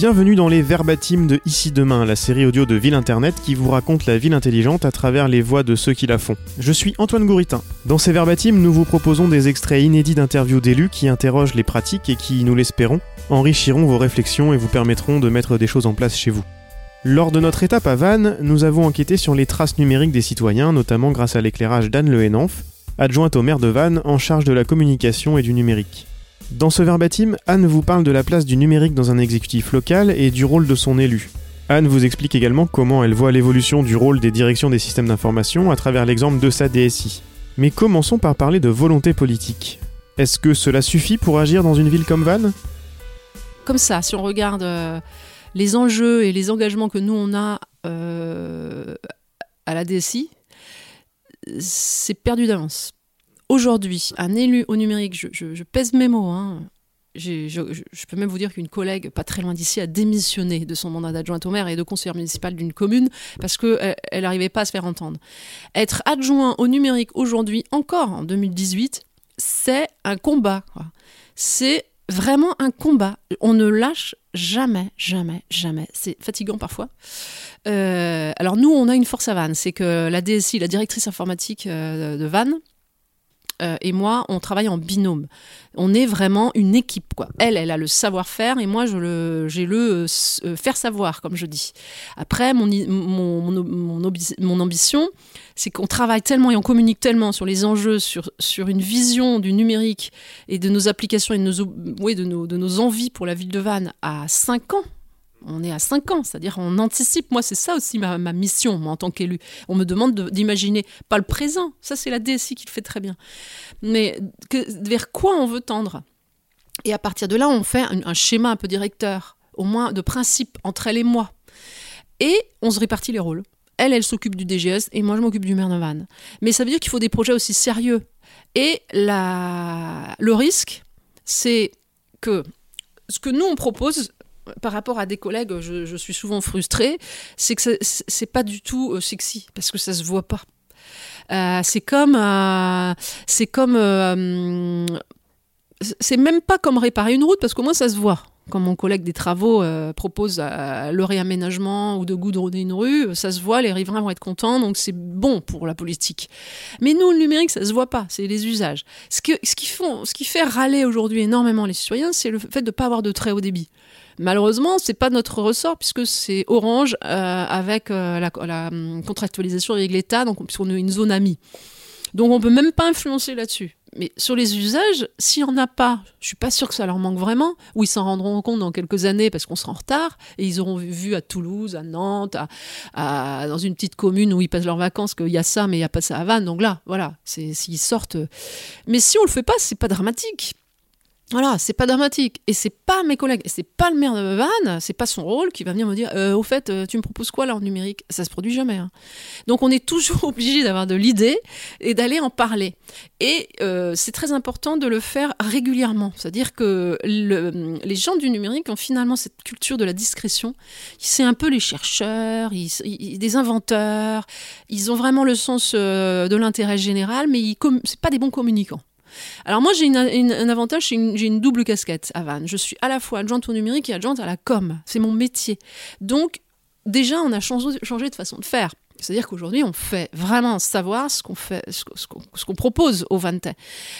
Bienvenue dans les Verbatims de Ici Demain, la série audio de Ville Internet qui vous raconte la ville intelligente à travers les voix de ceux qui la font. Je suis Antoine Gouritin. Dans ces Verbatims, nous vous proposons des extraits inédits d'interviews d'élus qui interrogent les pratiques et qui, nous l'espérons, enrichiront vos réflexions et vous permettront de mettre des choses en place chez vous. Lors de notre étape à Vannes, nous avons enquêté sur les traces numériques des citoyens, notamment grâce à l'éclairage d'Anne Le Henenf, adjointe au maire de Vannes en charge de la communication et du numérique. Dans ce verbatim, Anne vous parle de la place du numérique dans un exécutif local et du rôle de son élu. Anne vous explique également comment elle voit l'évolution du rôle des directions des systèmes d'information à travers l'exemple de sa DSI. Mais commençons par parler de volonté politique. Est-ce que cela suffit pour agir dans une ville comme Vannes? Comme ça, si on regarde euh, les enjeux et les engagements que nous on a euh, à la DSI, c'est perdu d'avance. Aujourd'hui, un élu au numérique, je, pèse mes mots, hein, je, peux même vous dire qu'une collègue pas très loin d'ici a démissionné de son mandat d'adjointe au maire et de conseillère municipal d'une commune parce qu'elle n'arrivait pas à se faire entendre. Être adjoint au numérique aujourd'hui, encore en 2018, c'est un combat. C'est vraiment un combat. On ne lâche jamais, jamais, jamais. C'est fatigant parfois. Euh, alors nous, on a une force à Vannes, c'est que la DSI, la directrice informatique euh, de Vannes, euh, et moi, on travaille en binôme. On est vraiment une équipe. Elle, elle a le savoir-faire et moi, j'ai le, le faire savoir, comme je dis. Après, mon, mon, mon, mon ambition, c'est qu'on travaille tellement et on communique tellement sur les enjeux, sur, sur une vision du numérique et de nos applications et de nos, de nos, de nos envies pour la ville de Vannes à 5 ans on est à 5 ans, c'est-à-dire on anticipe. Moi, c'est ça aussi ma, mission, moi, en tant qu'élu. On me demande d'imaginer, pas le présent, ça c'est la DSI qui le fait très bien, mais vers quoi on veut tendre? Et à partir de là, on fait un, schéma un peu directeur, au moins de principe entre elle et moi. Et on se répartit les rôles. Elle, elle s'occupe du DGS et moi, je m'occupe du maire. Mais ça veut dire qu'il faut des projets aussi sérieux. Et la... le risque, c'est que ce que nous, on propose, par rapport à des collègues, je, suis souvent frustrée, c'est que c'est pas du tout euh, sexy parce que ça se voit pas. Euh, c'est comme, euh, c'est comme, c'est même pas comme réparer une route parce qu'au moins ça se voit. Quand mon collègue des travaux propose le réaménagement ou de goudronner une rue, ça se voit, les riverains vont être contents, donc c'est bon pour la politique. Mais nous, le numérique, ça se voit pas, c'est les usages. Ce, que, ce, qui ce qui fait râler aujourd'hui énormément les citoyens, c'est le fait de ne pas avoir de très haut débit. Malheureusement, c'est pas notre ressort puisque c'est Orange euh, avec euh, la, hum, contractualisation avec l'État, donc puisqu'on est une zone amie. Donc on peut même pas influencer là-dessus. Mais sur les usages, s'il n'y en a pas, je suis pas sûre que ça leur manque vraiment, ou ils s'en rendront compte dans quelques années parce qu'on sera en retard, et ils auront vu à Toulouse, à Nantes, à, dans une petite commune où ils passent leurs vacances qu'il y a ça, mais il n'y a pas ça à Vannes. Donc là, voilà, s'ils sortent. Mais si on le fait pas, c'est pas dramatique. Voilà, c'est pas dramatique. Et c'est pas mes collègues, c'est pas le maire de Vannes, c'est pas son rôle qui va venir me dire euh, Au fait, euh, tu me proposes quoi là en numérique? Ça se produit jamais. Hein. Donc on est toujours obligé d'avoir de l'idée et d'aller en parler. Et euh, c'est très important de le faire régulièrement. C'est-à-dire que les gens du numérique ont finalement cette culture de la discrétion. C'est un peu les chercheurs, ils, des inventeurs, ils ont vraiment le sens de l'intérêt général, mais ils c'est pas des bons communicants. Alors moi, j'ai un avantage, j'ai une, double casquette à Vannes. Je suis à la fois adjointe au numérique et adjointe à la com. C'est mon métier. Donc, déjà, on a changé, changé de façon de faire. C'est-à-dire qu'aujourd'hui, on fait vraiment savoir ce qu'on fait, ce qu'on propose au Vantais.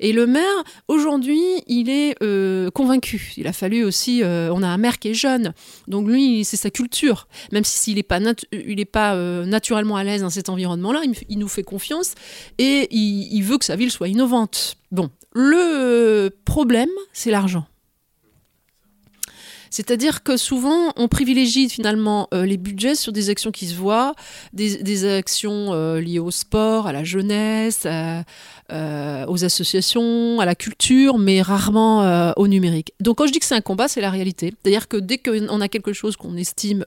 Et le maire, aujourd'hui, il est euh, convaincu. Il a fallu aussi, euh, on a un maire qui est jeune, donc lui, c'est sa culture. Même s'il n'est pas, il est pas euh, naturellement à l'aise dans cet environnement-là, il, nous fait confiance et il veut que sa ville soit innovante. Bon, le problème, c'est l'argent. C'est-à-dire que souvent, on privilégie finalement euh, les budgets sur des actions qui se voient, des, actions euh, liées au sport, à la jeunesse, euh, aux associations, à la culture, mais rarement au numérique. Donc quand je dis que c'est un combat, c'est la réalité. C'est-à-dire que dès qu'on a quelque chose qu'on estime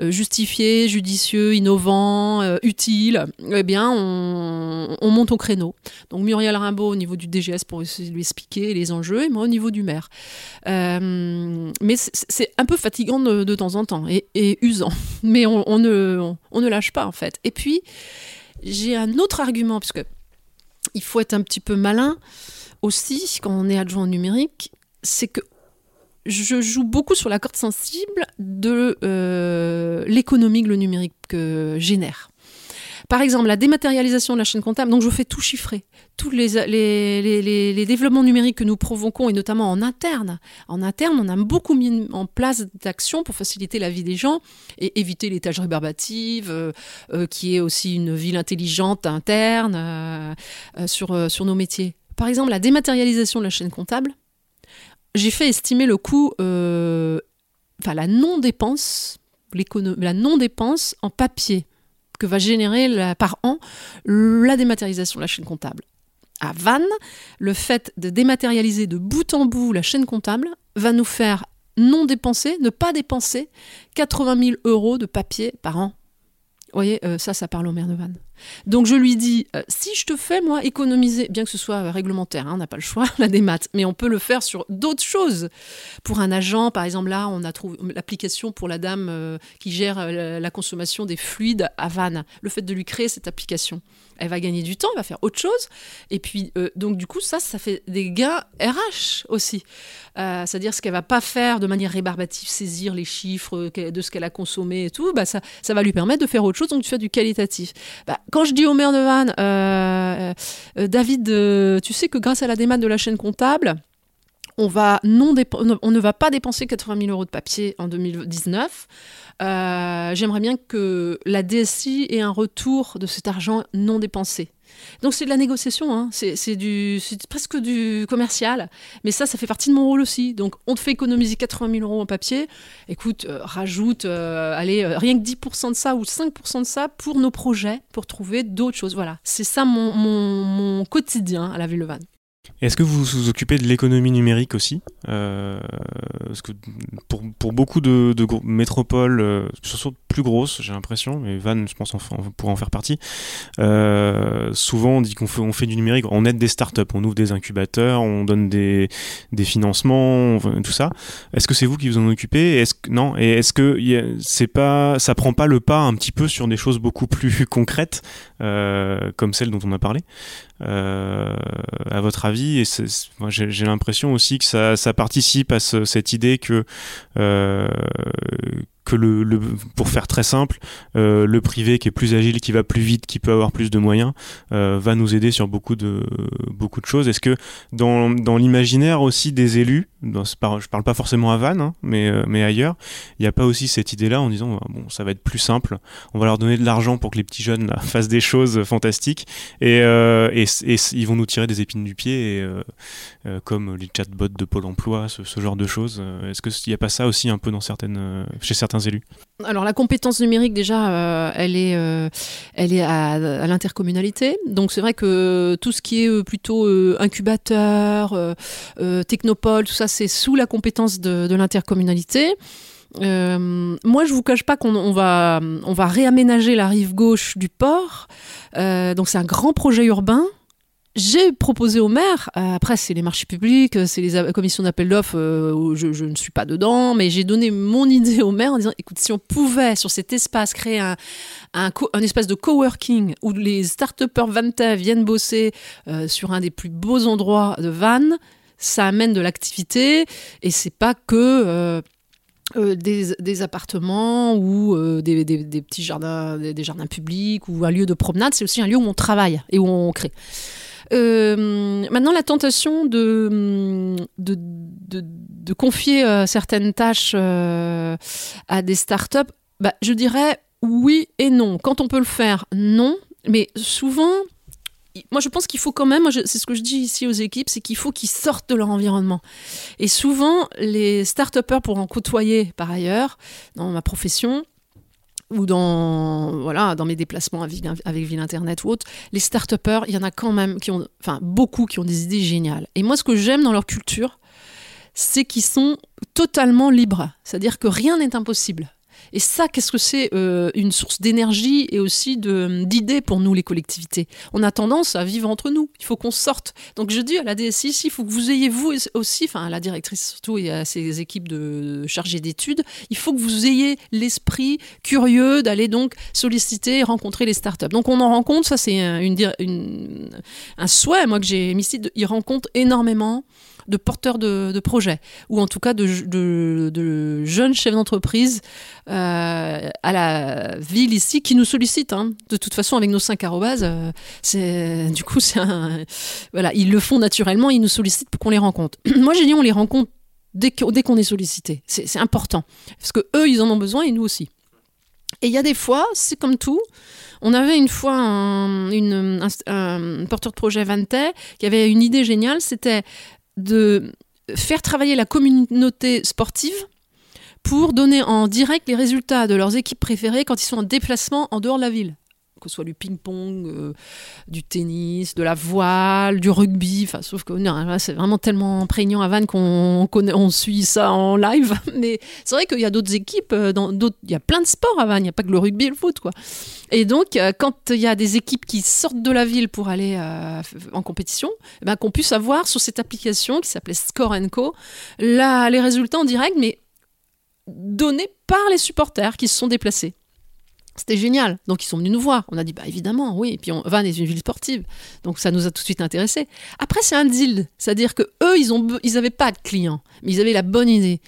justifié, judicieux, innovant, utile, eh bien, on, on, monte au créneau. Donc Muriel Rimbaud au niveau du DGS pour essayer de lui expliquer les enjeux, et moi au niveau du maire mais c'est un peu fatigant de, temps en temps et, usant. Mais on, ne, on, ne, lâche pas en fait. Et puis, j'ai un autre argument, parce que il faut être un petit peu malin aussi quand on est adjoint numérique, c'est que je joue beaucoup sur la corde sensible de euh, l'économie que le numérique génère. Par exemple, la dématérialisation de la chaîne comptable, donc je fais tout chiffrer. Tous les, développements numériques que nous provoquons, et notamment en interne. En interne, on a beaucoup mis en place d'actions pour faciliter la vie des gens et éviter les tâches rébarbatives, euh, euh, qui est aussi une ville intelligente interne sur, sur nos métiers. Par exemple, la dématérialisation de la chaîne comptable, j'ai fait estimer le coût, euh, enfin la non-dépense, la non-dépense en papier va générer par an la dématérialisation de la chaîne comptable. À Vannes, le fait de dématérialiser de bout en bout la chaîne comptable va nous faire non dépenser, ne pas dépenser 80 000 euros de papier par an. Vous voyez, euh, ça, ça parle au maire de Vannes. Donc je lui dis, euh, si je te fais, moi, économiser, bien que ce soit réglementaire, hein, on n'a pas le choix, la démat, mais on peut le faire sur d'autres choses. Pour un agent, par exemple, là, on a trouvé l'application pour la dame euh, qui gère la consommation des fluides à Vannes. Le fait de lui créer cette application, elle va gagner du temps, elle va faire autre chose. Et puis, donc du coup, ça, ça fait des gains RH aussi. C'est-à-dire ce qu'elle va pas faire de manière rébarbative, saisir les chiffres de ce qu'elle a consommé et tout, bah, ça, ça va lui permettre de faire autre chose, donc tu fais du qualitatif. Bah, quand je dis au maire de euh, euh, David, euh, tu sais que grâce à la démat de la chaîne comptable, on, on ne va pas dépenser 80 000 euros de papier en 2019. J'aimerais bien que la DSI ait un retour de cet argent non dépensé. Donc c'est de la négociation, hein. c'est presque du commercial, mais ça, ça fait partie de mon rôle aussi. Donc on te fait économiser 80 000 euros en papier, écoute, euh, rajoute, euh, allez, euh, rien que 10% de ça ou 5% de ça pour nos projets, pour trouver d'autres choses. Voilà, c'est ça mon, mon, quotidien à la Ville. Est-ce que vous vous occupez de l'économie numérique aussi euh, Parce que pour, pour beaucoup de, de métropoles, euh, surtout plus grosses, j'ai l'impression, mais Vannes, je pense, on, pourrait en faire partie. Euh, souvent, on dit qu'on fait, on fait du numérique, on aide des startups, on ouvre des incubateurs, on donne des, des financements, tout ça. Est-ce que c'est vous qui vous en occupez? Est-ce non? Et est-ce que c'est pas, ça prend pas le pas un petit peu sur des choses beaucoup plus concrètes, euh, comme celles dont on a parlé? Euh, à votre avis Et j'ai l'impression aussi que ça, ça participe à cette idée que euh, que le, pour faire très simple, euh, le privé qui est plus agile, qui va plus vite, qui peut avoir plus de moyens, euh, va nous aider sur beaucoup de beaucoup de choses. Est-ce que dans, dans l'imaginaire aussi des élus, dans, je parle pas forcément à Vannes, hein, mais euh, mais ailleurs, il n'y a pas aussi cette idée-là en disant bon ça va être plus simple, on va leur donner de l'argent pour que les petits jeunes fassent des choses fantastiques et, et, ils vont nous tirer des épines du pied et, comme les chatbots de Pôle Emploi, ce, genre de choses. Est-ce qu'il n'y a pas ça aussi un peu dans certaines chez Alors la compétence numérique déjà, euh, elle est, euh, elle est à, l'intercommunalité. Donc c'est vrai que tout ce qui est euh, plutôt incubateur, technopole, tout ça, c'est sous la compétence de, l'intercommunalité. moi, je vous cache pas qu'on va, on va réaménager la rive gauche du port. donc, c'est un grand projet urbain j'ai proposé au maire, euh, après c'est les marchés publics, c'est les commissions d'appel d'offres euh, je, ne suis pas dedans, mais j'ai donné mon idée au maire en disant écoute, si on pouvait sur cet espace créer un, espace de coworking où les start-upers vantais viennent bosser euh, sur un des plus beaux endroits de Vannes, ça amène de l'activité et c'est pas que. des, appartements ou des, petits jardins, des, jardins publics ou un lieu de promenade, c'est aussi un lieu où on travaille et où on crée. Euh, maintenant, la tentation de, de, confier euh, certaines tâches euh, à des startups, bah, je dirais oui et non. Quand on peut le faire, non. Mais souvent, moi, je pense qu'il faut quand même, c'est ce que je dis ici aux équipes, c'est qu'il faut qu'ils sortent de leur environnement. Et souvent, les start-upers, pour en côtoyer par ailleurs, dans ma profession, ou dans, voilà, dans mes déplacements avec, Ville Internet ou autre, les start il y en a quand même qui ont, enfin, beaucoup qui ont des idées géniales. Et moi, ce que j'aime dans leur culture, c'est qu'ils sont totalement libres. C'est-à-dire que rien n'est impossible. Et ça, qu'est-ce que c'est euh, Une source d'énergie et aussi d'idées pour nous, les collectivités? On a tendance à vivre entre nous. Il faut qu'on sorte. Donc je dis à la DSI, il faut que vous ayez vous aussi, enfin à la directrice surtout et à ses équipes de chargés d'études, il faut que vous ayez l'esprit curieux d'aller donc solliciter rencontrer les startups. Donc on en rencontre, ça c'est un souhait moi que j'ai mis ici, il rencontre énormément de porteurs de, projets, ou en tout cas de, jeunes chefs d'entreprise euh, à la ville ici qui nous sollicitent. Hein. De toute façon, avec nos cinq arrobas, euh, c'est du coup, voilà, ils le font naturellement, ils nous sollicitent pour qu'on les rencontre. Moi, j'ai dit, on les rencontre dès qu'on est sollicité. C'est important parce que eux, ils en ont besoin et nous aussi. Et il y a des fois, c'est comme tout. On avait une fois un, un, porteur de projet Vante qui avait une idée géniale, c'était de faire travailler la communauté sportive pour donner en direct les résultats de leurs équipes préférées quand ils sont en déplacement en dehors de la ville que ce soit du ping-pong, euh, du tennis, de la voile, du rugby. Enfin, sauf que c'est vraiment tellement prégnant à Vannes qu'on on suit ça en live. Mais c'est vrai qu'il y a d'autres équipes, euh, il y a plein de sports à Vannes. Il n'y a pas que le rugby et le foot, quoi. Et donc, euh, quand il y a des équipes qui sortent de la ville pour aller en compétition, eh ben, qu'on puisse avoir sur cette application qui s'appelait Score Co là, les résultats en direct, mais donnés par les supporters qui se sont déplacés. C'était génial. Donc ils sont venus nous voir. On a dit bah évidemment, oui. Et puis on, Vannes est une ville sportive, donc ça nous a tout de suite intéressés. Après c'est un deal, c'est-à-dire que eux ils ont ils avaient pas de clients, mais ils avaient la bonne idée.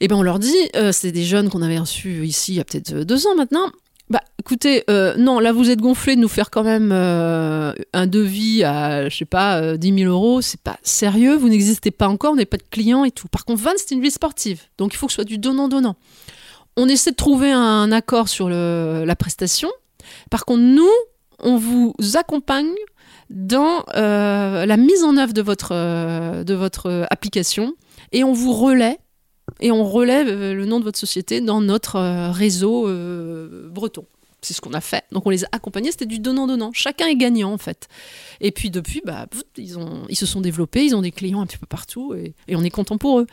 Et ben on leur dit, euh, c'est des jeunes qu'on avait reçus ici il y a peut-être euh, deux ans maintenant. Bah écoutez, euh, non, là vous êtes gonflés de nous faire quand même un devis à, je sais pas, 10 000 euros, c'est pas sérieux, vous n'existez pas encore, on n'avez pas de clients et tout. Par contre, Vannes, c'est une ville sportive, donc il faut que ce soit du donnant-donnant on essaie de trouver un accord sur la prestation. Par contre, nous, on vous accompagne dans euh, la mise en œuvre de votre, euh, de votre application et on vous relaie et on relève euh, le nom de votre société dans notre réseau breton. C'est ce qu'on a fait. Donc on les a accompagnés, c'était du donnant-donnant. Chacun est gagnant en fait. Et puis depuis, bah, ils, se sont développés, ils ont des clients un petit peu partout et on est content pour eux.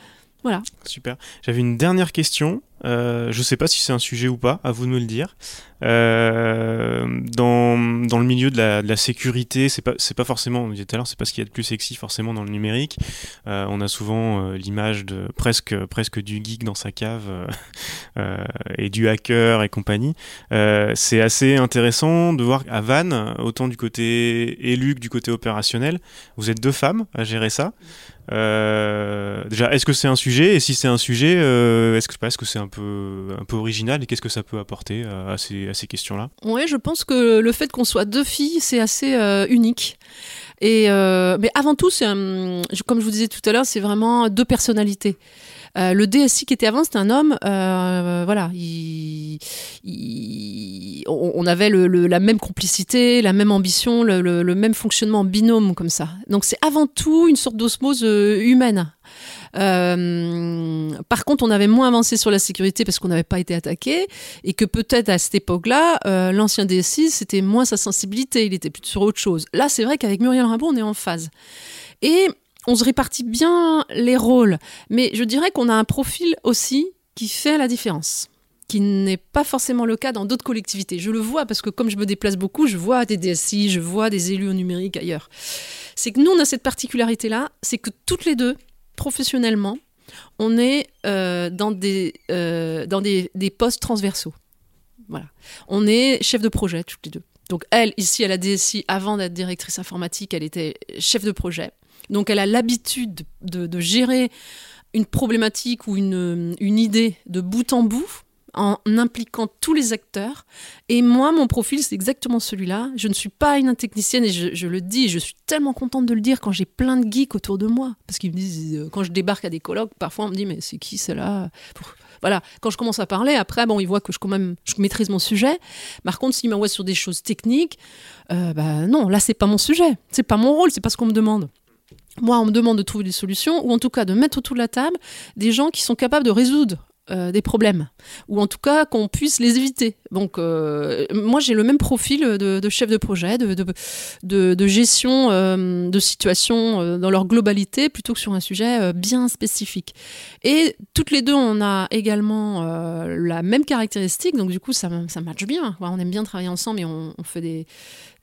Super. J'avais une dernière question. Euh, je ne sais pas si c'est un sujet ou pas, à vous de me le dire. Euh, dans, dans, le milieu de la, sécurité, c'est pas pas forcément, on disait tout à l'heure, c'est pas ce qu'il y a de plus sexy forcément dans le numérique. Euh, on a souvent l'image de presque presque du geek dans sa cave et du hacker et compagnie. c'est assez intéressant de voir à Vannes, autant du côté élu que du côté opérationnel, vous êtes deux femmes à gérer ça. Déjà, est-ce que c'est un sujet Et si c'est un sujet, est-ce que, est-ce que c'est un peu, un peu original et qu'est-ce que ça peut apporter à ces, à ces questions-là? Oui, je pense que le fait qu'on soit deux filles, c'est assez euh, unique. Et euh, mais avant tout, comme je vous disais tout à l'heure, c'est vraiment deux personnalités. Euh, le DSI qui était avant, c'était un homme. voilà, il, on avait le, la même complicité, la même ambition, le, le, même fonctionnement en binôme comme ça. Donc c'est avant tout une sorte d'osmose humaine. Euh, par contre, on avait moins avancé sur la sécurité parce qu'on n'avait pas été attaqué et que peut-être à cette époque-là, euh, l'ancien DSI, c'était moins sa sensibilité, il était plus sur autre chose. Là, c'est vrai qu'avec Muriel Rimbaud, on est en phase. Et on se répartit bien les rôles, mais je dirais qu'on a un profil aussi qui fait la différence qui n'est pas forcément le cas dans d'autres collectivités. Je le vois parce que comme je me déplace beaucoup, je vois des DSI, je vois des élus au numérique ailleurs. C'est que nous, on a cette particularité-là, c'est que toutes les deux, professionnellement, on est euh, dans, des, euh, dans des, postes transversaux. Voilà. On est chef de projet, toutes les deux. Donc elle, ici à la DSI, avant d'être directrice informatique, elle était chef de projet. Donc elle a l'habitude de, gérer une problématique ou une, idée de bout en bout en impliquant tous les acteurs. Et moi, mon profil, c'est exactement celui-là. Je ne suis pas une technicienne et je, le dis, je suis tellement contente de le dire quand j'ai plein de geeks autour de moi. Parce qu'ils me disent, euh, quand je débarque à des colloques, parfois on me dit, mais c'est qui celle-là? Voilà, quand je commence à parler, après, bon, ils voient que je, même, maîtrise mon sujet. Par contre, s'ils m'envoient sur des choses techniques, euh, bah non, là, c'est pas mon sujet. C'est pas mon rôle, c'est pas ce qu'on me demande. Moi, on me demande de trouver des solutions, ou en tout cas de mettre autour de la table des gens qui sont capables de résoudre euh, des problèmes, ou en tout cas qu'on puisse les éviter. Donc euh, moi j'ai le même profil de, chef de projet, de, gestion euh, de situation dans leur globalité, plutôt que sur un sujet bien spécifique. Et toutes les deux on a également la même caractéristique, donc du coup ça, ça bien. On aime bien travailler ensemble et on fait des,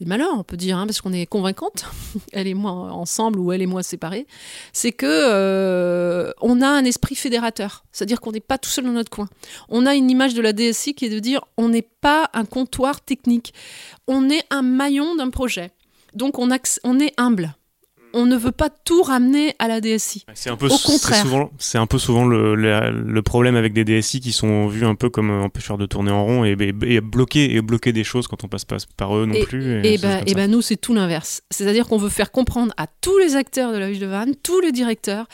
des malheurs, on peut dire, hein, parce qu'on est convaincante, elle et moi ensemble ou elle et moi séparés, c'est que euh, on a un esprit fédérateur, c'est-à-dire qu'on n'est pas tout seul dans notre coin. On a une image de la DSI qui est de dire on n'est pas un comptoir technique, on est un maillon d'un projet. Donc on, on est humble. On ne veut pas tout ramener à la DSI. C'est un peu, Au contraire. C'est un peu souvent le, le, le, problème avec des DSI qui sont vus un peu comme empêcheurs de tourner en rond et, et, et, bloquer, et bloquer des choses quand on passe pas par eux non et, plus. Et, ben nous, c'est tout l'inverse. C'est-à-dire qu'on veut faire comprendre à tous les acteurs de la ville de Vannes, tous les directeurs,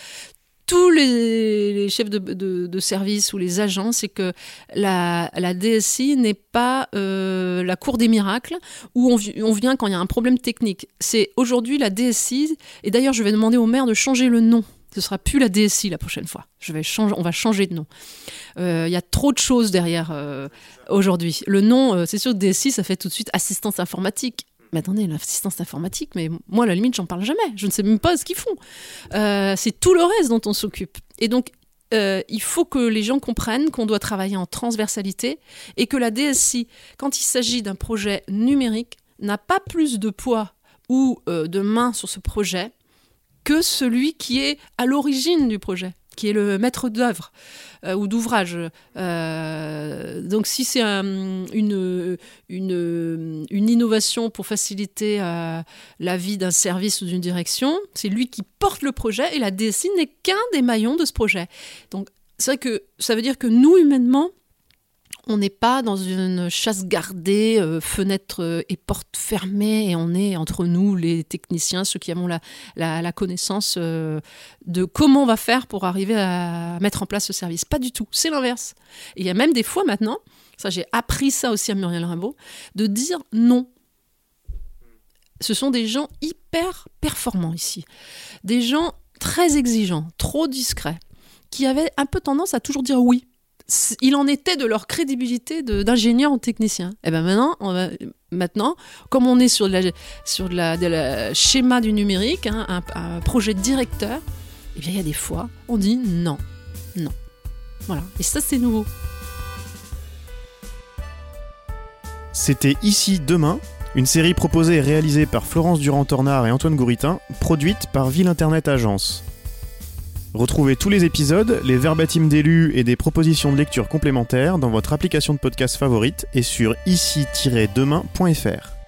tous les, chefs de, service ou les agents, c'est que la, DSI n'est pas euh, la cour des miracles où on, vient quand il y a un problème technique. C'est aujourd'hui la DSI, et d'ailleurs je vais demander au maire de changer le nom. Ce sera plus la DSI la prochaine fois. Je vais changer, on va changer de nom. Il euh, y a trop de choses derrière euh, aujourd'hui. Le nom, c'est sûr DSI, ça fait tout de suite assistance informatique mais attendez, l'assistance informatique, mais moi, à la limite, j'en parle jamais. Je ne sais même pas ce qu'ils font. Euh, c'est tout le reste dont on s'occupe. Et donc, euh, il faut que les gens comprennent qu'on doit travailler en transversalité et que la DSI, quand il s'agit d'un projet numérique, n'a pas plus de poids ou euh, de main sur ce projet que celui qui est à l'origine du projet qui est le maître d'œuvre euh, ou d'ouvrage. Euh, donc si c'est un, une, une, une, innovation pour faciliter euh, la vie d'un service ou d'une direction, c'est lui qui porte le projet et la DSI n'est qu'un des maillons de ce projet. Donc c'est vrai que ça veut dire que nous, humainement, on n'est pas dans une chasse gardée, euh, fenêtre euh, et porte fermée, et on est entre nous, les techniciens, ceux qui avons la, connaissance euh, de comment on va faire pour arriver à mettre en place ce service. Pas du tout, c'est l'inverse. Il y a même des fois maintenant, ça j'ai appris ça aussi à Muriel Rimbaud, de dire non. Ce sont des gens hyper performants ici, des gens très exigeants, trop discrets, qui avaient un peu tendance à toujours dire oui il en était de leur crédibilité d'ingénieur ou technicien. Et ben maintenant, maintenant, comme on est sur le schéma du numérique, hein, un, projet directeur, et bien il y a des fois, on dit non, non. Voilà. Et ça, c'est nouveau. C'était Ici Demain, une série proposée et réalisée par Florence Durand-Tornard et Antoine Gouritin, produite par Ville Internet Agence. Retrouvez tous les épisodes, les verbatims d'élus et des propositions de lecture complémentaires dans votre application de podcast favorite et sur ici-demain.fr.